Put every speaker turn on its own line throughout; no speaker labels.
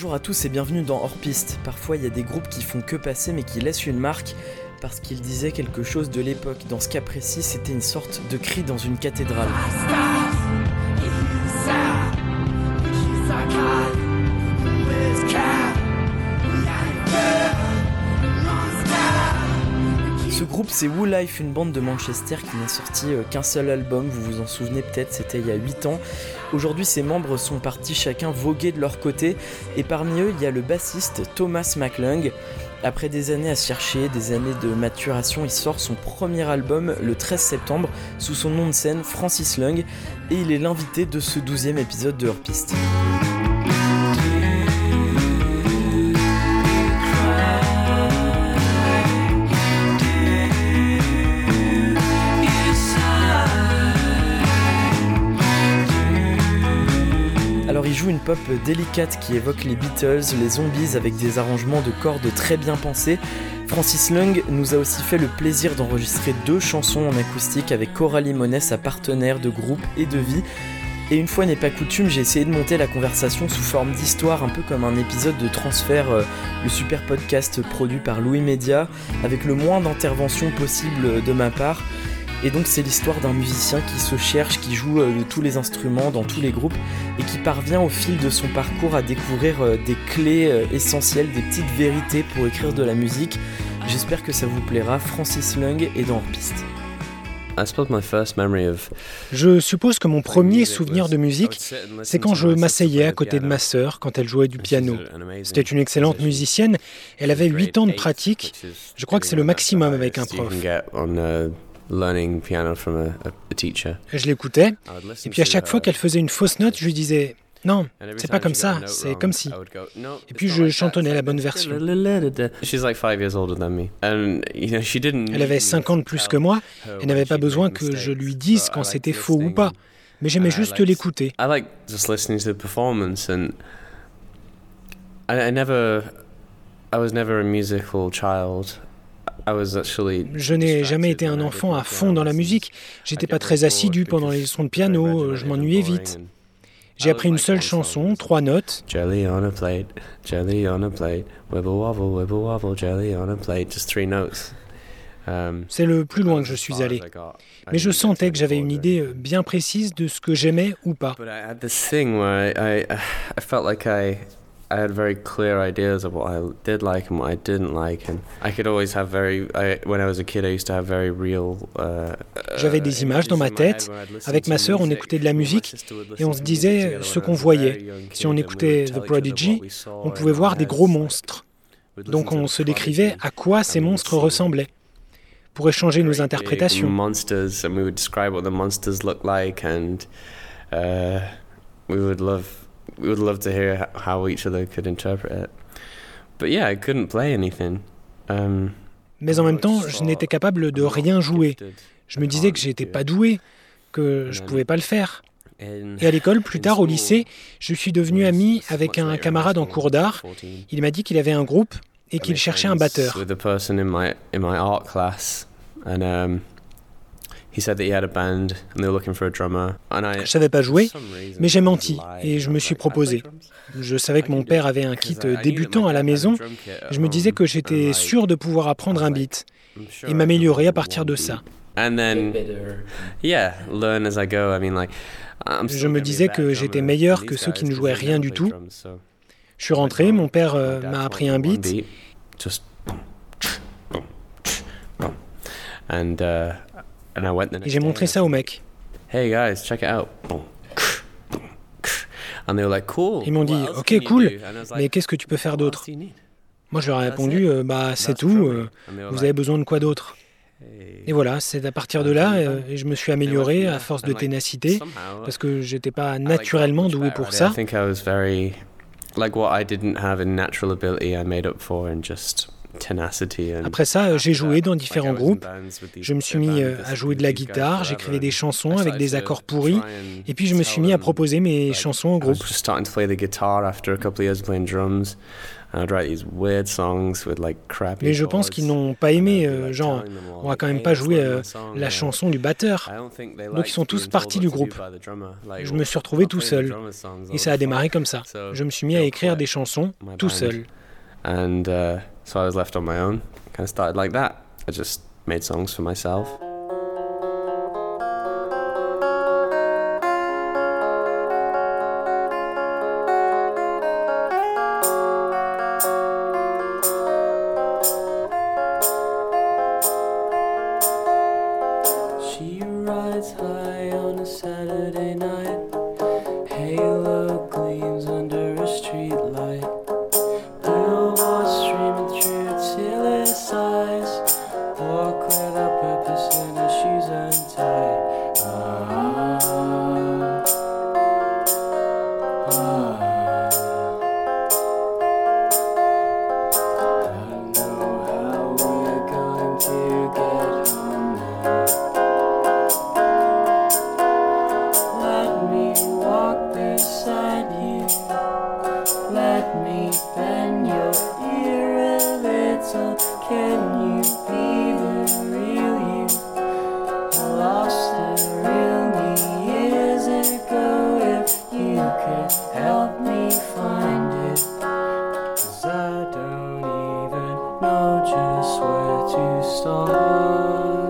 Bonjour à tous et bienvenue dans Hors Piste. Parfois il y a des groupes qui font que passer mais qui laissent une marque parce qu'ils disaient quelque chose de l'époque. Dans ce cas précis, c'était une sorte de cri dans une cathédrale. C'est Woo Life, une bande de Manchester qui n'a sorti euh, qu'un seul album, vous vous en souvenez peut-être, c'était il y a 8 ans. Aujourd'hui ses membres sont partis chacun voguer de leur côté et parmi eux il y a le bassiste Thomas McLung. Après des années à chercher, des années de maturation, il sort son premier album le 13 septembre sous son nom de scène Francis Lung et il est l'invité de ce 12e épisode de Piste. Joue une pop délicate qui évoque les Beatles, les zombies avec des arrangements de cordes très bien pensés. Francis Lung nous a aussi fait le plaisir d'enregistrer deux chansons en acoustique avec Coralie Monet, sa partenaire de groupe et de vie. Et une fois n'est pas coutume, j'ai essayé de monter la conversation sous forme d'histoire, un peu comme un épisode de Transfert, euh, le super podcast produit par Louis Média, avec le moins d'intervention possible de ma part. Et donc c'est l'histoire d'un musicien qui se cherche, qui joue euh, de tous les instruments dans tous les groupes et qui parvient au fil de son parcours à découvrir euh, des clés euh, essentielles, des petites vérités pour écrire de la musique. J'espère que ça vous plaira. Francis Lung est dans Hors Piste.
Je suppose que mon premier souvenir de musique, c'est quand je m'asseyais à côté de ma sœur quand elle jouait du piano. C'était une excellente musicienne, elle avait 8 ans de pratique. Je crois que c'est le maximum avec un prof. Je l'écoutais, et puis à chaque fois qu'elle faisait une fausse note, je lui disais non, c'est pas comme ça, c'est comme si. Et puis je chantonnais la bonne version. Elle avait 5 ans de plus que moi, et n'avait pas besoin que je lui dise quand c'était faux ou pas, mais j'aimais juste l'écouter.
I was never a musical child.
Je n'ai jamais été un enfant à fond dans la musique. J'étais pas très assidu pendant les leçons de piano, je m'ennuyais vite. J'ai appris une seule chanson, trois notes. C'est le plus loin que je suis allé. Mais je sentais que j'avais une idée bien précise de ce que j'aimais ou pas.
I had very clear ideas of what I did like and what I didn't like, and I could always have very. I, when I was a kid, I used to have very real. Uh,
J'avais des images dans ma tête. Avec ma sœur, on écoutait de la musique et on se disait ce qu'on voyait. Si on écoutait The Prodigy, on pouvait voir des gros monstres. Donc on se décrivait à quoi ces monstres ressemblaient pour échanger nos interprétations.
Monsters, and we would describe what the monsters looked like, and uh, we would love we would love to hear how each other could interpret it. But yeah, I couldn't play anything. Um,
Mais en même temps, je n'étais capable de rien jouer. Je me disais que j'étais pas doué, que je pouvais pas le faire. Et à l'école, plus tard au lycée, je suis devenu ami avec un camarade en cours d'art. Il m'a dit qu'il avait un groupe et qu'il cherchait un batteur.
Je
savais pas jouer, mais j'ai menti et je me suis proposé. Je savais que mon père avait un kit débutant à la maison. Je me disais que j'étais sûr de pouvoir apprendre un beat et m'améliorer à partir de ça. Je me disais que j'étais meilleur que ceux qui ne jouaient rien du tout. Je suis rentré, mon père euh, m'a appris un beat. Et j'ai montré ça au mec.
Hey guys, check it out.
Ils m'ont dit, ok, cool, mais qu'est-ce que tu peux faire d'autre? Moi, je leur ai répondu, euh, bah, c'est tout, euh, vous avez besoin de quoi d'autre? Et voilà, c'est à partir de là, euh, et je me suis amélioré à force de ténacité, parce que j'étais pas naturellement doué pour ça. Après ça, j'ai joué dans différents groupes. Je me suis mis euh, à jouer de la guitare, j'écrivais des chansons avec des accords pourris, et puis je me suis mis à proposer mes chansons au groupe. Mais je pense qu'ils n'ont pas aimé, euh, genre, on va quand même pas jouer euh, la chanson du batteur. Donc ils sont tous partis du groupe. Je me suis retrouvé tout seul. Et ça a démarré comme ça. Je me suis mis à écrire des chansons tout seul.
So I was left on my own. Kind of started like that. I just made songs for myself. know just where to start.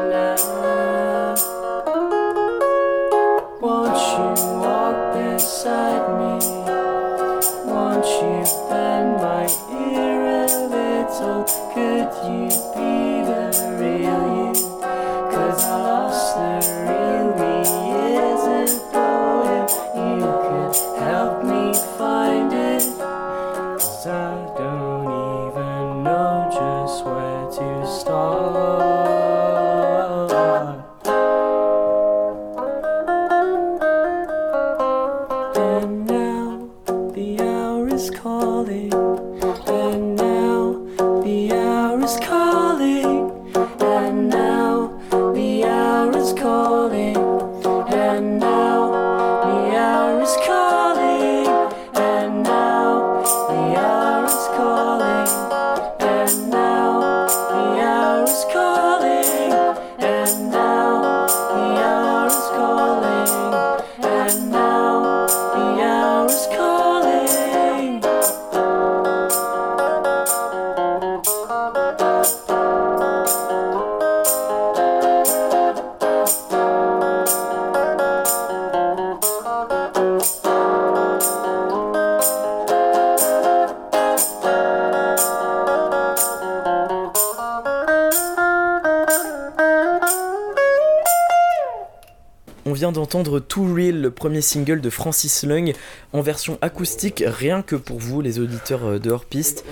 d'entendre Too Real, le premier single de Francis Lung, en version acoustique, rien que pour vous, les auditeurs euh, de hors-piste.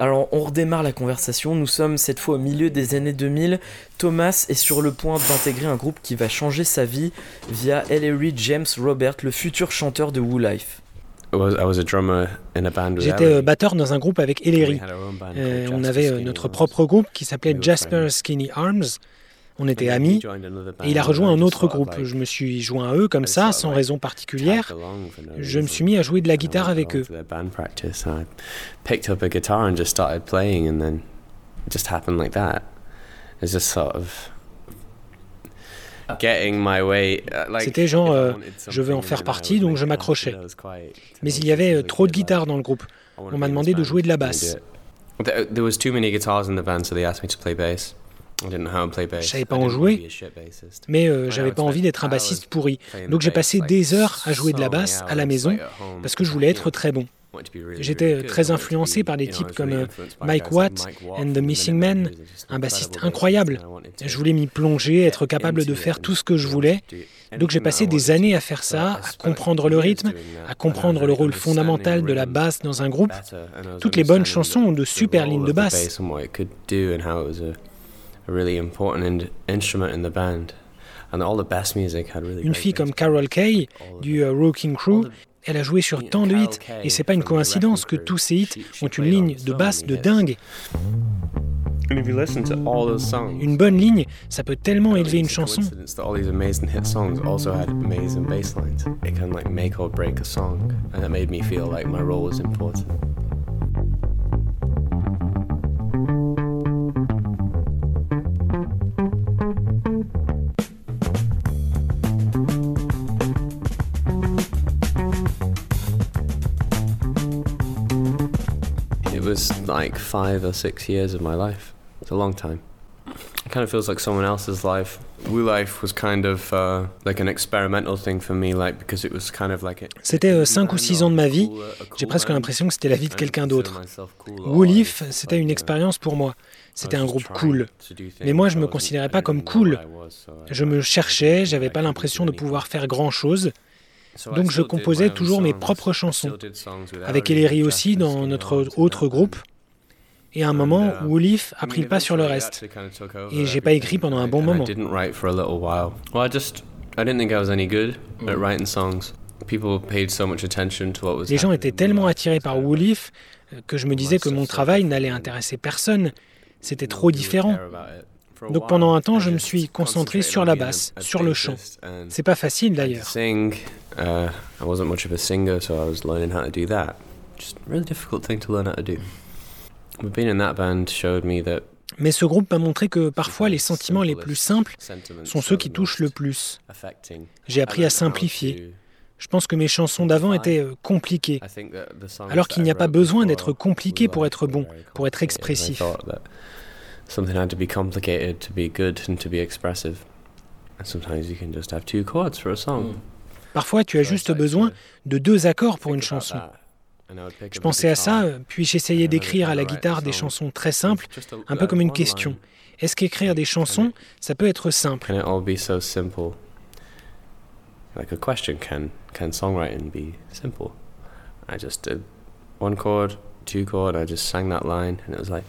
Alors, on redémarre la conversation. Nous sommes cette fois au milieu des années 2000. Thomas est sur le point d'intégrer un groupe qui va changer sa vie via Ellery James Robert, le futur chanteur de Woo Life.
J'étais euh, batteur dans un groupe avec Ellery. Euh, on avait notre propre groupe qui s'appelait Jasper Skinny Arms. On était amis et il a rejoint un autre groupe. Je me suis joint à eux comme ça, sans raison particulière. Je me suis mis à jouer de la guitare avec eux. C'était genre, euh, je veux en faire partie, donc je m'accrochais. Mais il y avait euh, trop de guitares dans le groupe. On m'a demandé de jouer de la basse. Je savais pas en jouer, mais euh, j'avais pas envie d'être un bassiste pourri. Donc j'ai passé des heures à jouer de la basse à la maison parce que je voulais être très bon. J'étais très influencé par des types comme euh, Mike Watt and the Missing Men, un bassiste incroyable. Je voulais m'y plonger, être capable de faire tout ce que je voulais. Donc j'ai passé des années à faire ça, à comprendre le rythme, à comprendre le rôle fondamental de la basse dans un groupe. Toutes les bonnes chansons ont de super lignes de basse. Une fille comme Carol Kay du uh, Rocking Crew elle a joué sur tant de hits, et c'est pas une coïncidence que tous ces hits ont une ligne de basse de dingue. Une bonne ligne, ça peut tellement élever une chanson.
Was like five or six years of my life. It's a long time. It kind of feels like someone else's life. Woo Life was kind of uh, like an experimental thing for me, like because it was kind of like.
C'était 5 euh, ou 6 ans de ma vie. J'ai presque l'impression que c'était la vie de quelqu'un d'autre. Woo Life, c'était une expérience pour moi. C'était un groupe cool. Mais moi, je me considérais pas comme cool. Je me cherchais, j'avais pas l'impression de pouvoir faire grand chose. Donc je composais toujours mes propres chansons, avec Ellery aussi dans notre autre groupe. Et à un moment, Woolif a pris le pas sur le reste. Et j'ai pas écrit pendant un bon moment. Les gens étaient tellement attirés par Woolif que je me disais que mon travail n'allait intéresser personne. C'était trop différent. Donc pendant un temps, je me suis concentré sur la basse, sur le chant. C'est pas facile d'ailleurs. Mais ce groupe m'a montré que parfois les sentiments les plus simples sont ceux qui touchent le plus. J'ai appris à simplifier. Je pense que mes chansons d'avant étaient euh, compliquées, alors qu'il n'y a pas besoin d'être compliqué pour être bon, pour être expressif. Something had to be complicated to be good and to be expressive. And sometimes you can just have two chords for a song. Mm. Parfois, tu as juste besoin de deux accords pour une chanson. Je pensais à ça, puis j'essayais d'écrire à la guitare des chansons très simples, un peu comme une question. Est-ce qu'écrire des chansons, ça peut être simple? Like a question, can can songwriting be simple? I just did one chord, two chord, I just sang that line, and it was like,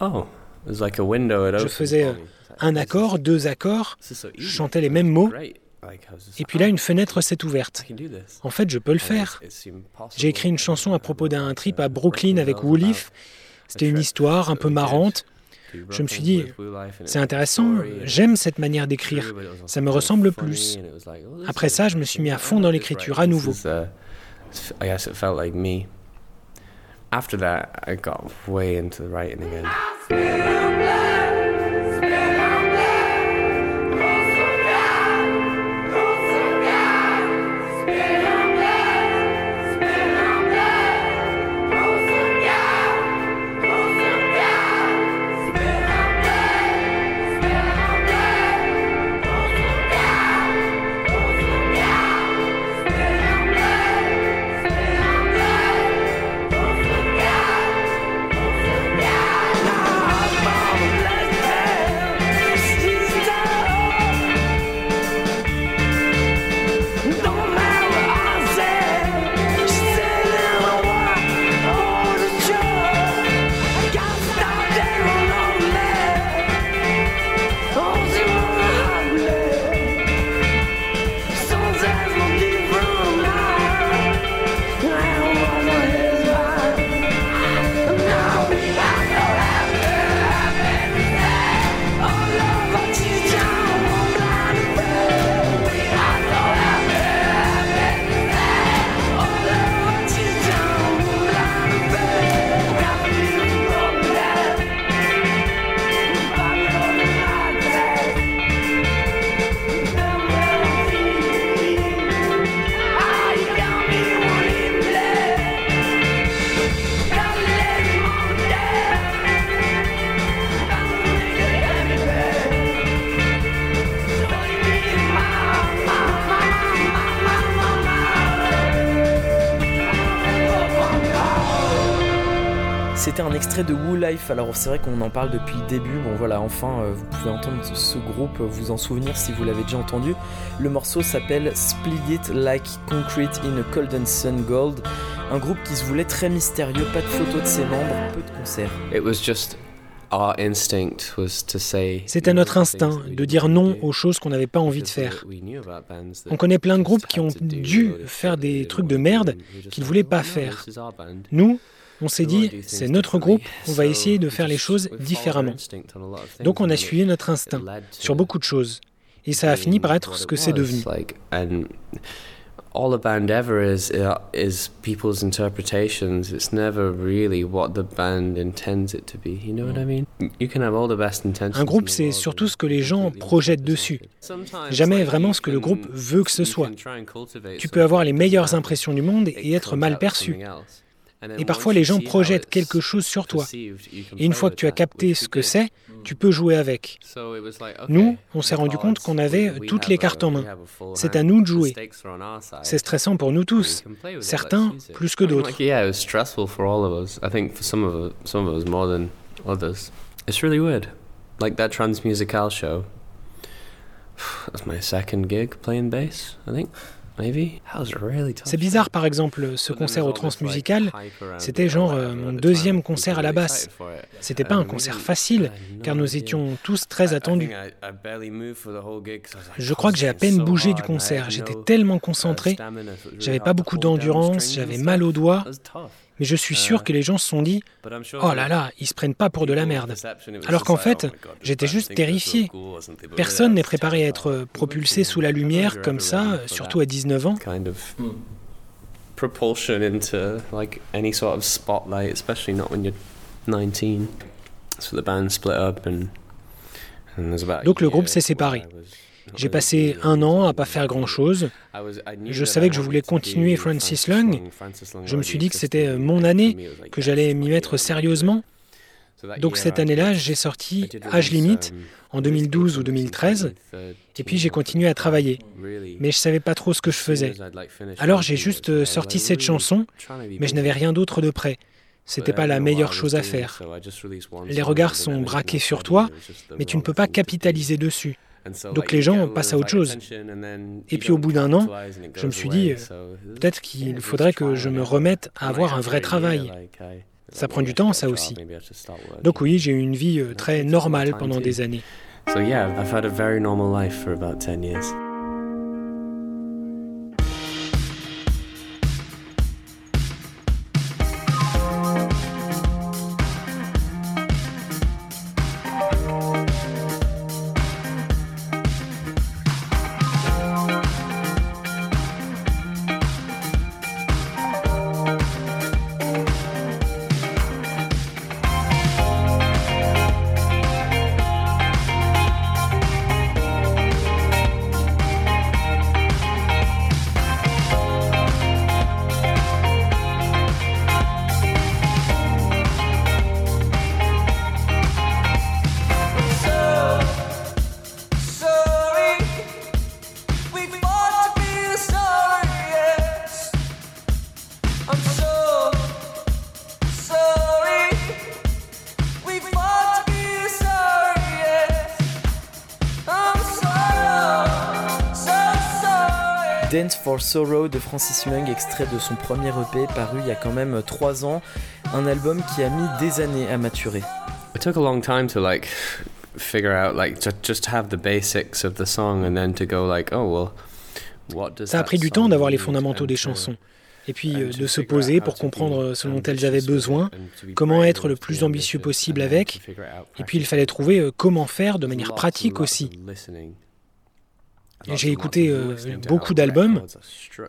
oh, it was like a window. Je faisais un accord, deux accords, je chantais les mêmes mots, et puis là, une fenêtre s'est ouverte. En fait, je peux le faire. J'ai écrit une chanson à propos d'un trip à Brooklyn avec Woolif. C'était une histoire un peu marrante. Je me suis dit, c'est intéressant, j'aime cette manière d'écrire, ça me ressemble plus. Après ça, je me suis mis à fond dans l'écriture à nouveau. After that, I got way into the writing again.
C'était extrait de Woo Life, alors c'est vrai qu'on en parle depuis le début, bon voilà, enfin euh, vous pouvez entendre ce groupe, vous en souvenir si vous l'avez déjà entendu. Le morceau s'appelle Split It Like Concrete in a Cold and Sun Gold, un groupe qui se voulait très mystérieux, pas de photos de ses membres, peu de concerts.
It was just
c'était notre instinct de dire non aux choses qu'on n'avait pas envie de faire. On connaît plein de groupes qui ont dû faire des trucs de merde qu'ils ne voulaient pas faire. Nous, on s'est dit, c'est notre groupe, on va essayer de faire les choses différemment. Donc on a suivi notre instinct sur beaucoup de choses. Et ça a fini par être ce que c'est devenu.
all the band ever is uh, is people's interpretations. It's never really what the band intends it to be. You know what I mean? You can have all the best intentions.
Un groupe, c'est surtout ce que les gens projettent dessus. Jamais vraiment ce que le groupe veut que ce soit. Tu peux avoir les meilleures impressions du monde et être mal perçu. Et parfois les gens projettent quelque chose sur toi. Et une fois que tu as capté ce que c'est, tu peux jouer avec. Nous, on s'est rendu compte qu'on avait toutes les cartes en main. C'est à nous de jouer. C'est stressant pour nous tous, certains plus que d'autres.
It's really weird. Like that Transmusical show. That's my second gig playing bass, I think.
C'est bizarre, par exemple, ce concert au transmusical, c'était genre euh, mon deuxième concert à la basse. C'était pas un concert facile, car nous étions tous très attendus. Je crois que j'ai à peine bougé du concert, j'étais tellement concentré, j'avais pas beaucoup d'endurance, j'avais mal aux doigts. Mais je suis sûr que les gens se sont dit Oh là là, ils se prennent pas pour de la merde. Alors qu'en fait, j'étais juste terrifié. Personne n'est préparé à être propulsé sous la lumière comme ça, surtout à 19 ans. propulsion into like any sort of spotlight, especially not when you're 19. So the band split up and, and there's about Donc le groupe s'est séparé. J'ai passé un an à pas faire grand-chose. Je savais que je voulais continuer Francis Lung. Je me suis dit que c'était euh, mon année, que j'allais m'y mettre sérieusement. Donc cette année-là, j'ai sorti Âge Limite en 2012 ou 2013, et puis j'ai continué à travailler. Mais je savais pas trop ce que je faisais. Alors j'ai juste euh, sorti cette chanson, mais je n'avais rien d'autre de prêt. C'était pas la meilleure chose à faire. Les regards sont braqués sur toi, mais tu ne peux pas capitaliser dessus. Donc les gens passent à autre chose. Et puis au bout d'un an, je me suis dit, peut-être qu'il faudrait que je me remette à avoir un vrai travail. Ça prend du temps, ça aussi. Donc oui, j'ai eu une vie euh, très normale pendant des années.
For Sorrow de Francis Lung, extrait de son premier EP paru il y a quand même 3 ans, un album qui a mis des années à maturer.
It took a long time to like figure out like to just have the basics of the song and then to go like oh well what does
Ça a pris du temps d'avoir les fondamentaux des chansons. Et puis euh, de se poser pour comprendre ce dont elles avaient besoin, comment être le plus ambitieux possible avec, et puis il fallait trouver euh, comment faire de manière pratique aussi. J'ai écouté euh, beaucoup d'albums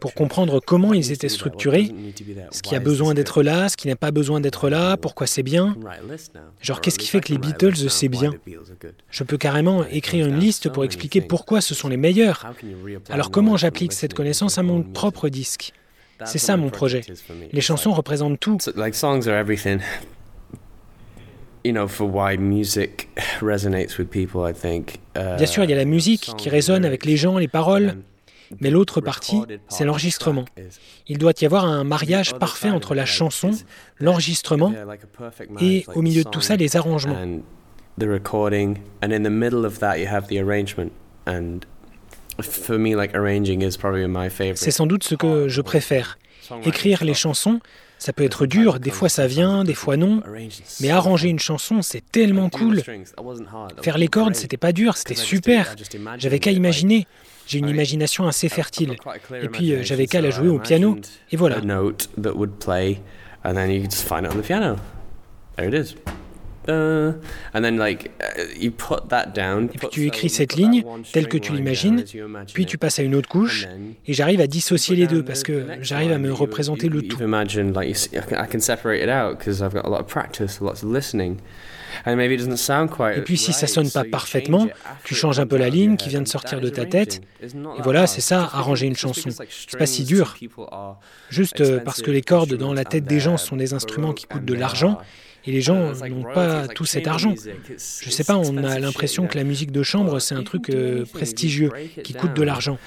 pour comprendre comment ils étaient structurés, ce qui a besoin d'être là, ce qui n'a pas besoin d'être là, pourquoi c'est bien? Genre, qu'est-ce qui fait que les Beatles, c'est bien? Je peux carrément écrire une liste pour expliquer pourquoi ce sont les meilleurs. Alors comment j'applique cette connaissance à mon propre disque? C'est ça mon projet. Les chansons représentent tout.
Bien
sûr, il y a la musique qui résonne avec les gens, les paroles. Mais l'autre partie, c'est l'enregistrement. Il doit y avoir un mariage parfait entre la chanson, l'enregistrement et au milieu de tout ça, les arrangements. C'est sans doute ce que je préfère. Écrire les chansons, ça peut être dur, des fois ça vient, des fois non, mais arranger une chanson, c'est tellement cool. Faire les cordes, c'était pas dur, c'était super. J'avais qu'à imaginer. J'ai une imagination assez fertile. Et puis euh, j'avais qu'à la jouer au piano. Et voilà.
Et
puis tu écris cette ligne telle que tu l'imagines, puis tu passes à une autre couche, et j'arrive à dissocier les deux parce que j'arrive à me représenter le tout. Et puis si ça sonne pas parfaitement, tu changes un peu la ligne qui vient de sortir de ta tête. Et voilà, c'est ça, arranger une chanson. C'est pas si dur. Juste euh, parce que les cordes dans la tête des gens sont des instruments qui coûtent de l'argent et les gens n'ont pas tout cet argent. Je sais pas, on a l'impression que la musique de chambre, c'est un truc euh, prestigieux, qui coûte de l'argent.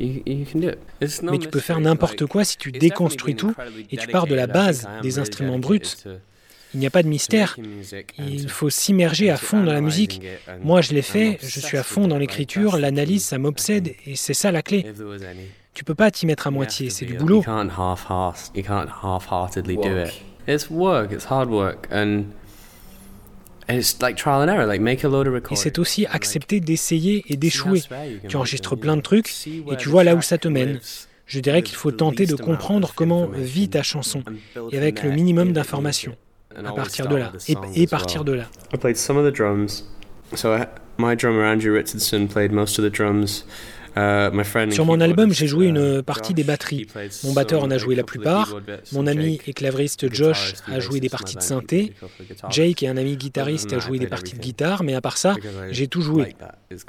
Mais tu peux faire n'importe quoi si tu déconstruis tout et tu pars de la base des instruments bruts. Il n'y a pas de mystère. Il faut s'immerger à fond dans la musique. Moi, je l'ai fait, je suis à fond dans l'écriture, l'analyse, ça m'obsède et c'est ça la clé. Tu peux pas t'y mettre à moitié, c'est du boulot. Et c'est aussi accepter d'essayer et d'échouer. Tu enregistres plein de trucs et tu vois là où ça te mène. Je dirais qu'il faut tenter de comprendre comment vit ta chanson et avec le minimum d'informations. À partir de là et, et partir de là.
I played some of the drums. So my drummer Andrew Richardson played most of the drums.
Euh, Sur mon album, j'ai joué une uh, partie des batteries. Mon batteur en a joué la plupart. Mon ami et clavieriste Josh a joué des parties de synthé. Jake est un ami guitariste a joué des parties de guitare, mais à part ça, j'ai tout joué.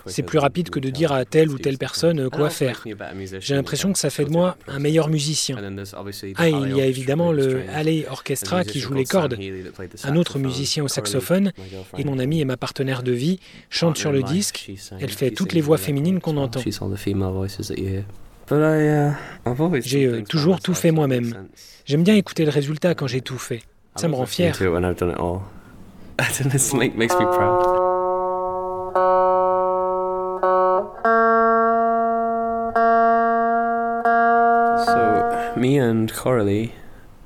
C'est plus rapide que de dire à telle ou telle personne quoi faire. J'ai l'impression que ça fait de moi un meilleur musicien. Ah, il y a évidemment le Alley Orchestra qui joue les cordes. Un autre musicien au saxophone, et mon ami et ma partenaire de vie, chante sur le disque. Elle fait toutes les voix féminines qu'on entend. J'ai euh, toujours tout fait moi-même. J'aime bien écouter le résultat quand j'ai tout fait. Ça me rend fier.
So, me and Coralie,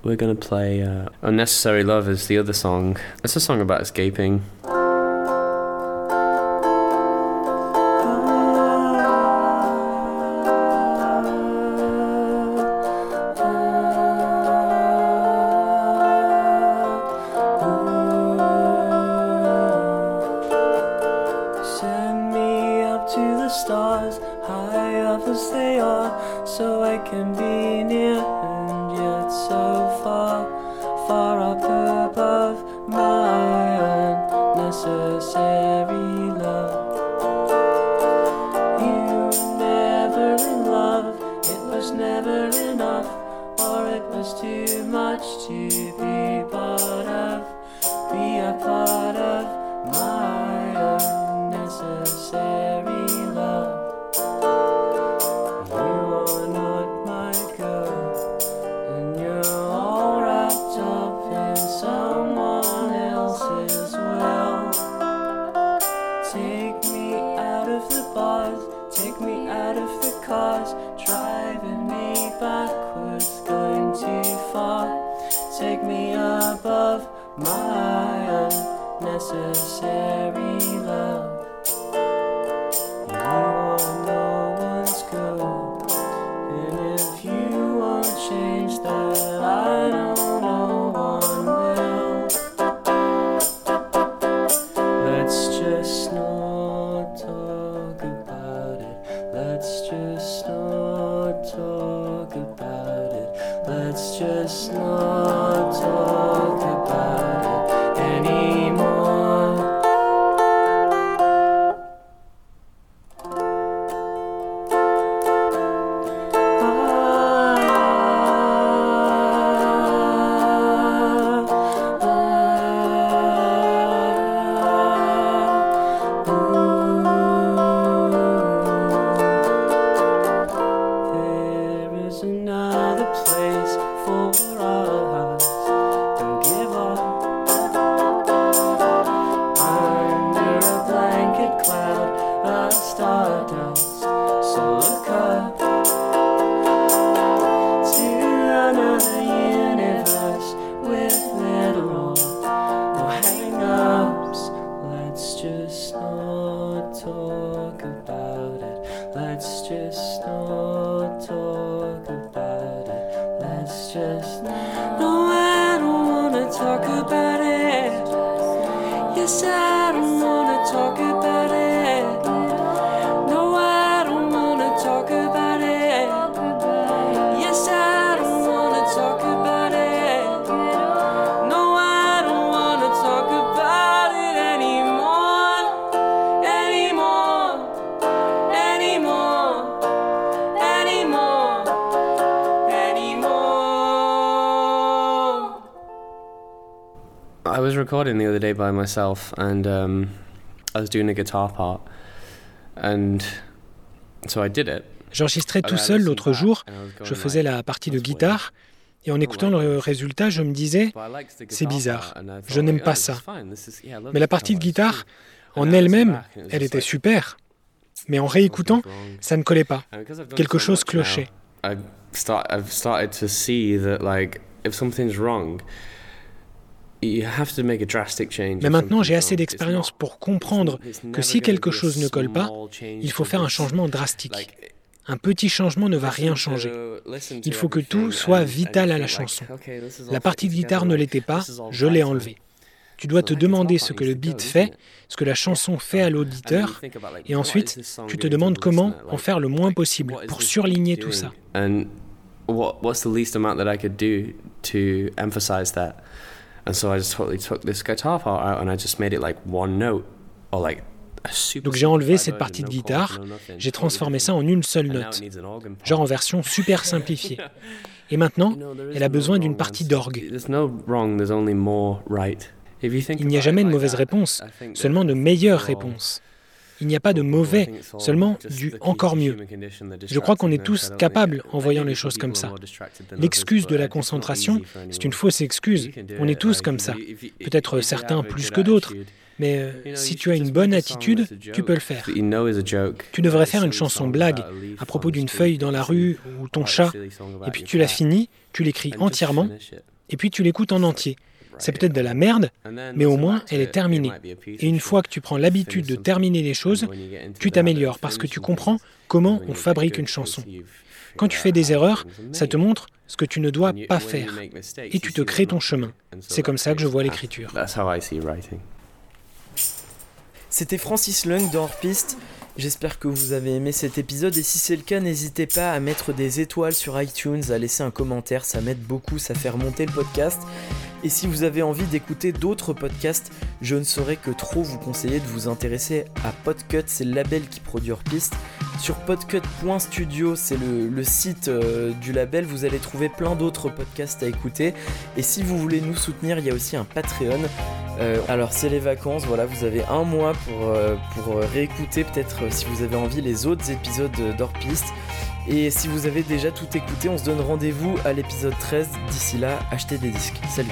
we're gonna play uh, Unnecessary Love is the other song. It's a song about escaping. just no, I don't wanna talk about it. Yes, I don't wanna talk about it. Recording the other day by myself, and um, I was doing a guitar part, and so I did it.
J'enregistrais tout seul l'autre jour. Je faisais la partie de guitare. Et en écoutant le résultat, je me disais, c'est bizarre, je n'aime pas ça. Mais la partie de guitare, en elle-même, elle était super. Mais en réécoutant, ça ne collait pas. Quelque chose clochait. Mais maintenant, j'ai assez d'expérience pour comprendre que si quelque chose ne colle pas, il faut faire un changement drastique. Un petit changement ne va rien changer. Il faut que tout soit vital à la chanson. La partie de guitare ne l'était pas, je l'ai enlevée. Tu dois te demander ce que le beat fait, ce que la chanson fait à l'auditeur, et ensuite, tu te demandes comment en faire le moins possible pour surligner tout ça.
And so I just totally took this guitar part out and I just made it like one note or like
Donc j'ai enlevé cette partie de guitare, j'ai transformé ça en une seule note, genre en version super simplifiée. Et maintenant, elle a besoin d'une partie d'orgue. Il n'y a jamais de mauvaise réponse, seulement de meilleures réponses. Il n'y a pas de mauvais, seulement du encore mieux. Je crois qu'on est tous capables en voyant les choses comme ça. L'excuse de la concentration, c'est une fausse excuse. On est tous comme ça. Peut-être certains plus que d'autres. Mais euh, si tu as une bonne attitude, tu peux le faire. Tu devrais faire une chanson blague à propos d'une feuille dans la rue ou ton chat, et puis tu la finis, tu l'écris entièrement, et puis tu l'écoutes en entier. C'est peut-être de la merde, mais au moins elle est terminée. Et une fois que tu prends l'habitude de terminer les choses, tu t'améliores parce que tu comprends comment on fabrique une chanson. Quand tu fais des erreurs, ça te montre ce que tu ne dois pas faire. Et tu te crées ton chemin. C'est comme ça que je vois l'écriture.
C'était Francis Lung dans Piste. J'espère que vous avez aimé cet épisode et si c'est le cas, n'hésitez pas à mettre des étoiles sur iTunes, à laisser un commentaire, ça m'aide beaucoup, ça fait remonter le podcast. Et si vous avez envie d'écouter d'autres podcasts, je ne saurais que trop vous conseiller de vous intéresser à Podcut, c'est le label qui produit hors. Sur podcut.studio, c'est le, site euh, du label, vous allez trouver plein d'autres podcasts à écouter. Et si vous voulez nous soutenir, il y a aussi un Patreon. Euh, alors c'est les vacances, voilà, vous avez un mois pour, euh, réécouter peut-être si vous avez envie les autres épisodes d'Hors Piste. Et si vous avez déjà tout écouté, on se donne rendez-vous à l'épisode 13. D'ici là, achetez des disques. Salut